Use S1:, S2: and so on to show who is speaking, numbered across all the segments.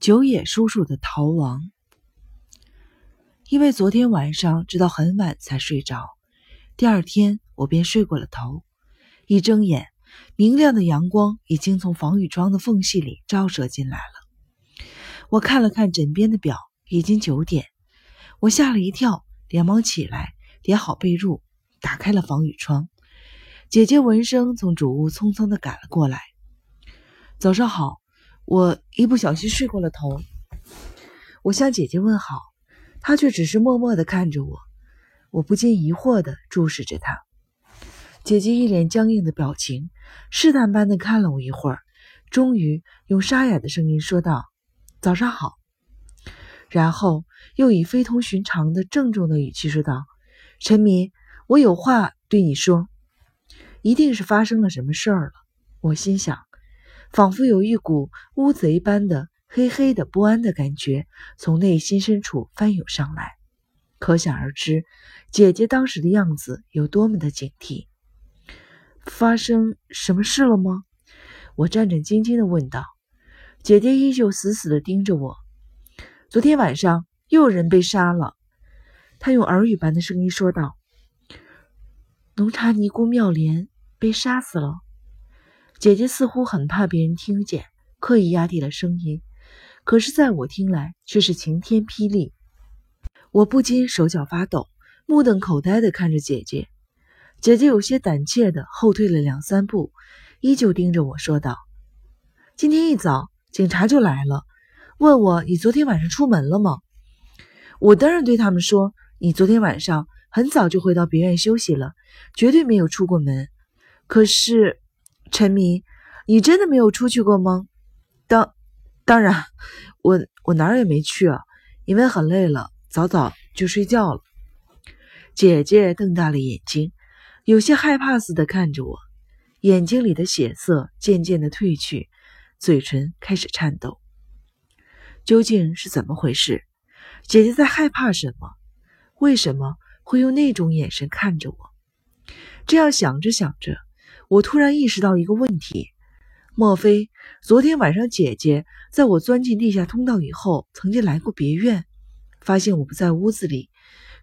S1: 九野叔叔的逃亡。因为昨天晚上直到很晚才睡着，第二天我便睡过了头。一睁眼，明亮的阳光已经从防雨窗的缝隙里照射进来了。我看了看枕边的表，已经九点。我吓了一跳，连忙起来叠好被褥，打开了防雨窗。姐姐闻声从主屋匆匆地赶了过来。早上好。我一不小心睡过了头，我向姐姐问好，她却只是默默地看着我。我不禁疑惑地注视着她。姐姐一脸僵硬的表情，试探般地看了我一会儿，终于用沙哑的声音说道：“早上好。”然后又以非同寻常的郑重的语气说道：“陈迷，我有话对你说，一定是发生了什么事儿了。”我心想。仿佛有一股乌贼般的黑黑的不安的感觉从内心深处翻涌上来，可想而知，姐姐当时的样子有多么的警惕。发生什么事了吗？我战战兢兢地问道。姐姐依旧死死地盯着我。昨天晚上又有人被杀了，她用耳语般的声音说道：“浓茶尼姑妙莲被杀死了。”姐姐似乎很怕别人听见，刻意压低了声音，可是在我听来却是晴天霹雳。我不禁手脚发抖，目瞪口呆地看着姐姐。姐姐有些胆怯地后退了两三步，依旧盯着我说道：“今天一早，警察就来了，问我你昨天晚上出门了吗？我当然对他们说，你昨天晚上很早就回到别院休息了，绝对没有出过门。可是……”陈明，你真的没有出去过吗？当当然，我我哪儿也没去啊，因为很累了，早早就睡觉了。姐姐瞪大了眼睛，有些害怕似的看着我，眼睛里的血色渐渐的褪去，嘴唇开始颤抖。究竟是怎么回事？姐姐在害怕什么？为什么会用那种眼神看着我？这样想着想着。我突然意识到一个问题：莫非昨天晚上姐姐在我钻进地下通道以后，曾经来过别院，发现我不在屋子里，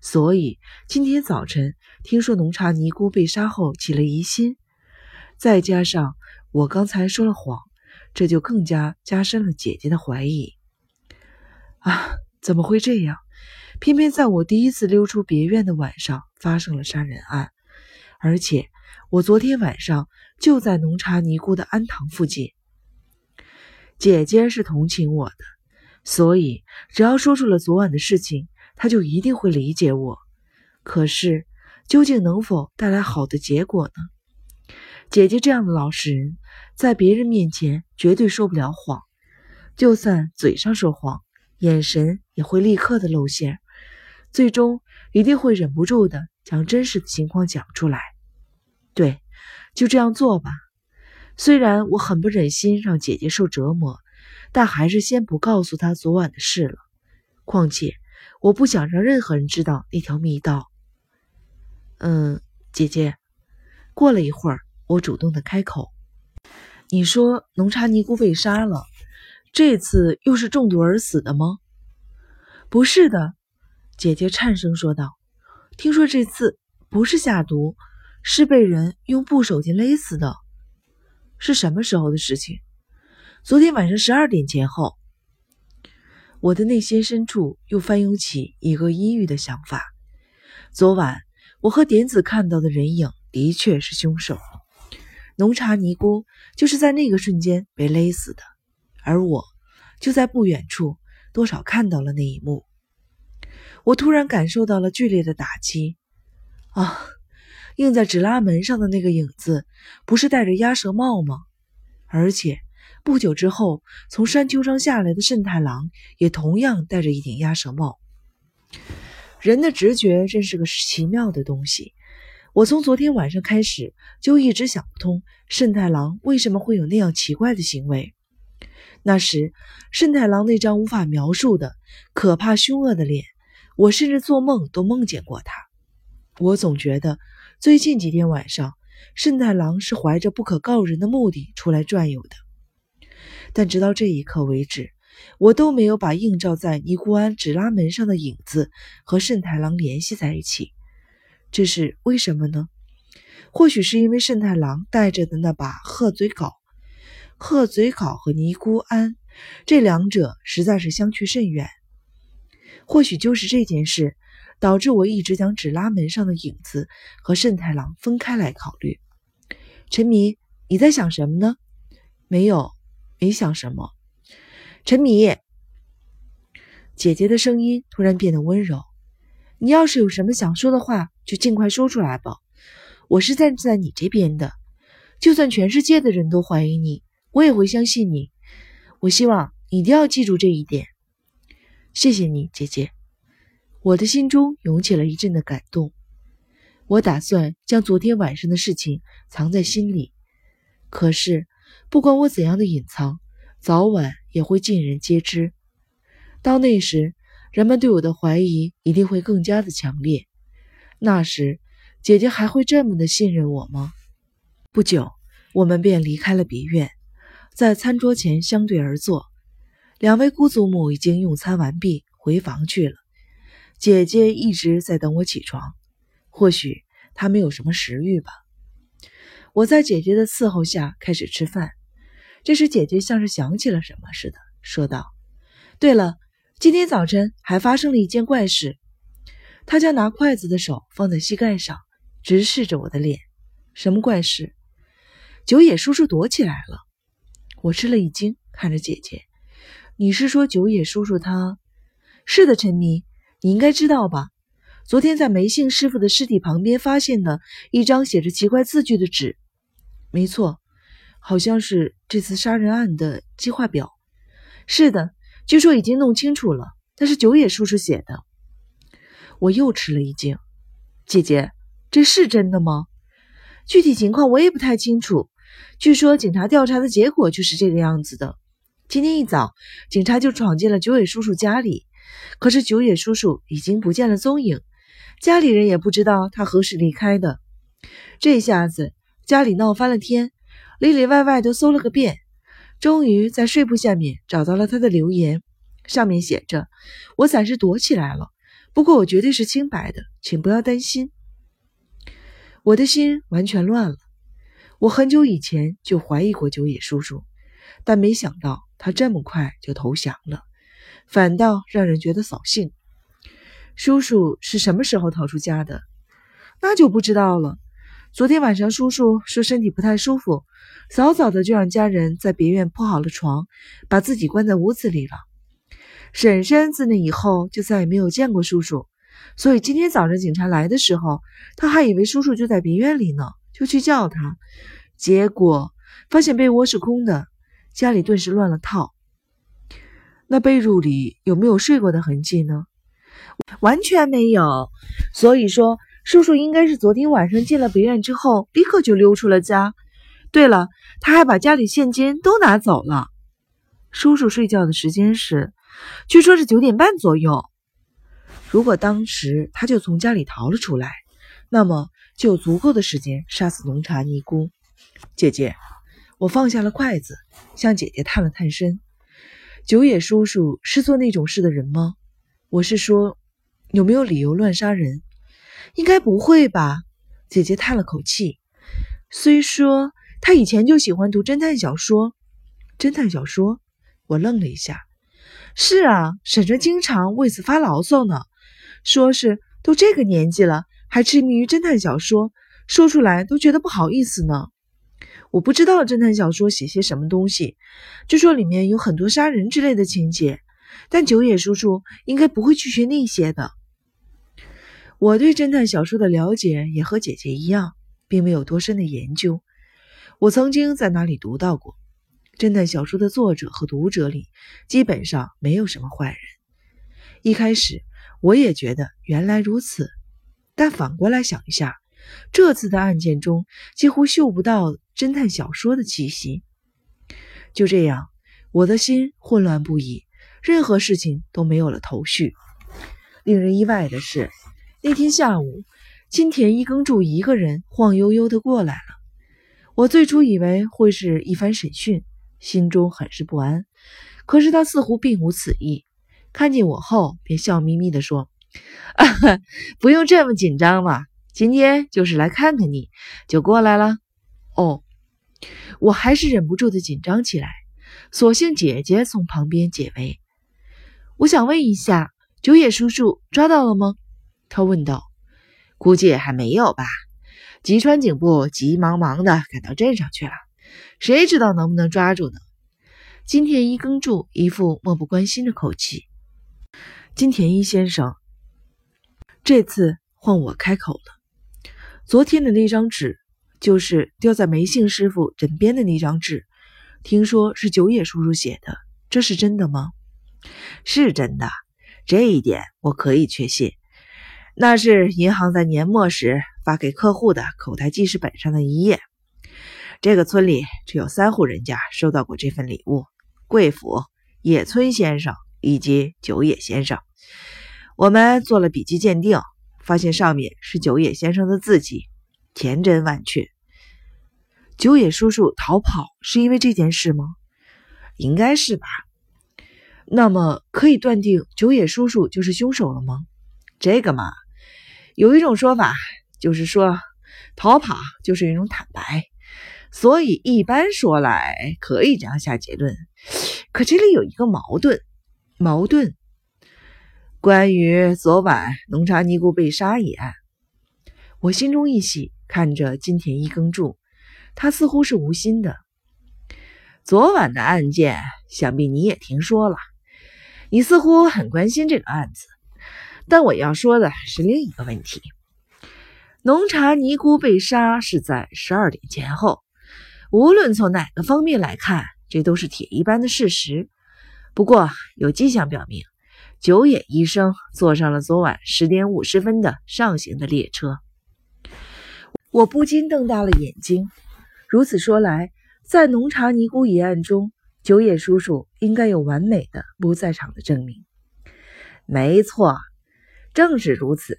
S1: 所以今天早晨听说浓茶尼姑被杀后起了疑心，再加上我刚才说了谎，这就更加加深了姐姐的怀疑。啊，怎么会这样？偏偏在我第一次溜出别院的晚上发生了杀人案，而且。我昨天晚上就在浓茶尼姑的庵堂附近。姐姐是同情我的，所以只要说出了昨晚的事情，她就一定会理解我。可是，究竟能否带来好的结果呢？姐姐这样的老实人，在别人面前绝对说不了谎，就算嘴上说谎，眼神也会立刻的露馅，最终一定会忍不住的将真实的情况讲出来。对，就这样做吧。虽然我很不忍心让姐姐受折磨，但还是先不告诉她昨晚的事了。况且，我不想让任何人知道那条密道。嗯，姐姐。过了一会儿，我主动的开口：“你说浓茶尼姑被杀了，这次又是中毒而死的吗？”“不是的。”姐姐颤声说道。“听说这次不是下毒。”是被人用布手巾勒死的，是什么时候的事情？昨天晚上十二点前后。我的内心深处又翻涌起一个阴郁的想法：昨晚我和点子看到的人影的确是凶手，浓茶尼姑就是在那个瞬间被勒死的，而我就在不远处，多少看到了那一幕。我突然感受到了剧烈的打击，啊！映在纸拉门上的那个影子，不是戴着鸭舌帽吗？而且不久之后，从山丘上下来的慎太郎也同样戴着一顶鸭舌帽。人的直觉真是个奇妙的东西。我从昨天晚上开始就一直想不通，慎太郎为什么会有那样奇怪的行为。那时，慎太郎那张无法描述的可怕凶恶的脸，我甚至做梦都梦见过他。我总觉得。最近几天晚上，慎太郎是怀着不可告人的目的出来转悠的。但直到这一刻为止，我都没有把映照在尼姑庵纸拉门上的影子和慎太郎联系在一起，这是为什么呢？或许是因为慎太郎带着的那把鹤嘴镐，鹤嘴镐和尼姑庵这两者实在是相去甚远。或许就是这件事导致我一直将纸拉门上的影子和慎太郎分开来考虑。陈迷，你在想什么呢？没有，没想什么。陈迷，姐姐的声音突然变得温柔。你要是有什么想说的话，就尽快说出来吧。我是站在你这边的，就算全世界的人都怀疑你，我也会相信你。我希望你一定要记住这一点。谢谢你，姐姐。我的心中涌起了一阵的感动。我打算将昨天晚上的事情藏在心里，可是不管我怎样的隐藏。早晚也会尽人皆知。到那时，人们对我的怀疑一定会更加的强烈。那时，姐姐还会这么的信任我吗？不久，我们便离开了别院，在餐桌前相对而坐。两位姑祖母已经用餐完毕，回房去了。姐姐一直在等我起床，或许她没有什么食欲吧。我在姐姐的伺候下开始吃饭。这时，姐姐像是想起了什么似的，说道：“对了，今天早晨还发生了一件怪事。”她将拿筷子的手放在膝盖上，直视着我的脸。“什么怪事？”九野叔叔躲起来了。我吃了一惊，看着姐姐：“你是说九野叔叔他？”“是的，陈迷，你应该知道吧？昨天在梅姓师傅的尸体旁边发现的一张写着奇怪字句的纸。”“没错。”好像是这次杀人案的计划表。是的，据说已经弄清楚了，那是九野叔叔写的。我又吃了一惊。姐姐，这是真的吗？具体情况我也不太清楚。据说警察调查的结果就是这个样子的。今天一早，警察就闯进了九野叔叔家里，可是九野叔叔已经不见了踪影，家里人也不知道他何时离开的。这下子家里闹翻了天。里里外外都搜了个遍，终于在睡铺下面找到了他的留言，上面写着：“我暂时躲起来了，不过我绝对是清白的，请不要担心。”我的心完全乱了。我很久以前就怀疑过九野叔叔，但没想到他这么快就投降了，反倒让人觉得扫兴。叔叔是什么时候逃出家的？那就不知道了。昨天晚上，叔叔说身体不太舒服。早早的就让家人在别院铺好了床，把自己关在屋子里了。婶婶自那以后就再也没有见过叔叔，所以今天早上警察来的时候，他还以为叔叔就在别院里呢，就去叫他，结果发现被窝是空的，家里顿时乱了套。那被褥里有没有睡过的痕迹呢？完全没有。所以说，叔叔应该是昨天晚上进了别院之后，立刻就溜出了家。对了，他还把家里现金都拿走了。叔叔睡觉的时间是，据说是九点半左右。如果当时他就从家里逃了出来，那么就有足够的时间杀死浓茶尼姑。姐姐，我放下了筷子，向姐姐探了探身。九野叔叔是做那种事的人吗？我是说，有没有理由乱杀人？应该不会吧？姐姐叹了口气，虽说。他以前就喜欢读侦探小说，侦探小说，我愣了一下。是啊，婶婶经常为此发牢骚呢，说是都这个年纪了，还痴迷于侦探小说，说出来都觉得不好意思呢。我不知道侦探小说写些什么东西，据说里面有很多杀人之类的情节，但九野叔叔应该不会去学那些的。我对侦探小说的了解也和姐姐一样，并没有多深的研究。我曾经在哪里读到过，侦探小说的作者和读者里基本上没有什么坏人。一开始我也觉得原来如此，但反过来想一下，这次的案件中几乎嗅不到侦探小说的气息。就这样，我的心混乱不已，任何事情都没有了头绪。令人意外的是，那天下午，金田一耕助一个人晃悠悠的过来了。我最初以为会是一番审讯，心中很是不安。可是他似乎并无此意，看见我后便笑眯眯地说：“ 不用这么紧张嘛，今天就是来看看你，就过来了。”哦，我还是忍不住的紧张起来。索性姐姐从旁边解围。我想问一下，九野叔叔抓到了吗？他问道。
S2: 估计还没有吧。吉川警部急忙忙的赶到镇上去了，谁知道能不能抓住呢？
S1: 金田一耕助一副漠不关心的口气。金田一先生，这次换我开口了。昨天的那张纸，就是掉在梅姓师傅枕边的那张纸，听说是九野叔叔写的，这是真的吗？
S2: 是真的，这一点我可以确信。那是银行在年末时发给客户的口袋记事本上的一页。这个村里只有三户人家收到过这份礼物：贵府、野村先生以及九野先生。我们做了笔迹鉴定，发现上面是九野先生的字迹，千真万确。
S1: 九野叔叔逃跑是因为这件事吗？
S2: 应该是吧。
S1: 那么可以断定九野叔叔就是凶手了吗？
S2: 这个嘛。有一种说法，就是说逃跑就是一种坦白，所以一般说来可以这样下结论。可这里有一个矛盾，
S1: 矛盾。
S2: 关于昨晚农茶尼姑被杀一案，
S1: 我心中一喜，看着金田一耕助，他似乎是无心的。
S2: 昨晚的案件，想必你也听说了，你似乎很关心这个案子。但我要说的是另一个问题：浓茶尼姑被杀是在十二点前后。无论从哪个方面来看，这都是铁一般的事实。不过，有迹象表明，九野医生坐上了昨晚十点五十分的上行的列车。
S1: 我不禁瞪大了眼睛。如此说来，在浓茶尼姑一案中，九野叔叔应该有完美的不在场的证明。
S2: 没错。正是如此，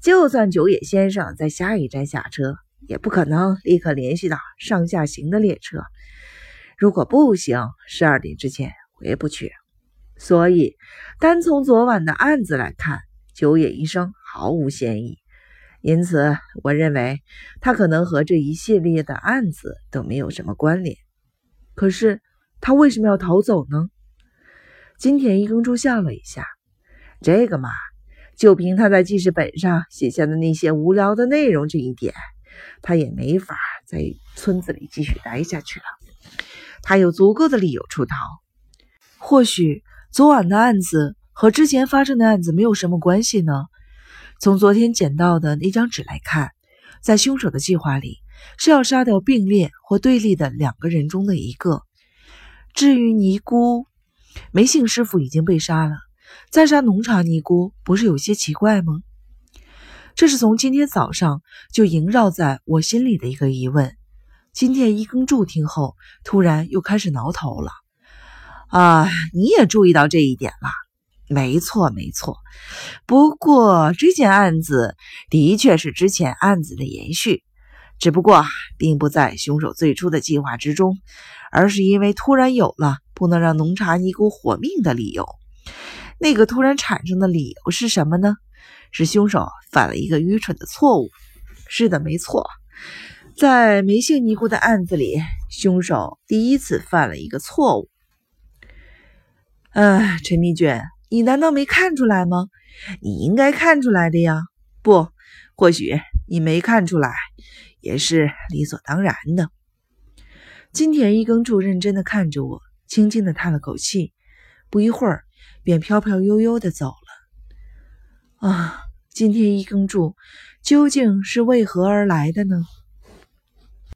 S2: 就算九野先生在下一站下车，也不可能立刻联系到上下行的列车。如果不行，十二点之前回不去。所以，单从昨晚的案子来看，九野医生毫无嫌疑。因此，我认为他可能和这一系列的案子都没有什么关联。
S1: 可是，他为什么要逃走呢？金田一耕助笑了一下：“
S2: 这个嘛。”就凭他在记事本上写下的那些无聊的内容这一点，他也没法在村子里继续待下去了。他有足够的理由出逃。
S1: 或许昨晚的案子和之前发生的案子没有什么关系呢？从昨天捡到的那张纸来看，在凶手的计划里是要杀掉并列或对立的两个人中的一个。至于尼姑，梅姓师傅已经被杀了。再杀浓茶尼姑不是有些奇怪吗？这是从今天早上就萦绕在我心里的一个疑问。今天一耕助听后，突然又开始挠头了。
S2: 啊，你也注意到这一点了？没错，没错。不过这件案子的确是之前案子的延续，只不过并不在凶手最初的计划之中，而是因为突然有了不能让浓茶尼姑活命的理由。那个突然产生的理由是什么呢？是凶手犯了一个愚蠢的错误。是的，没错，在梅姓尼姑的案子里，凶手第一次犯了一个错误。
S1: 啊，陈蜜卷，你难道没看出来吗？
S2: 你应该看出来的呀。不，或许你没看出来，也是理所当然的。
S1: 金田一耕助认真的看着我，轻轻的叹了口气。不一会儿。便飘飘悠悠的走了。啊，今天一耕助究竟是为何而来的呢？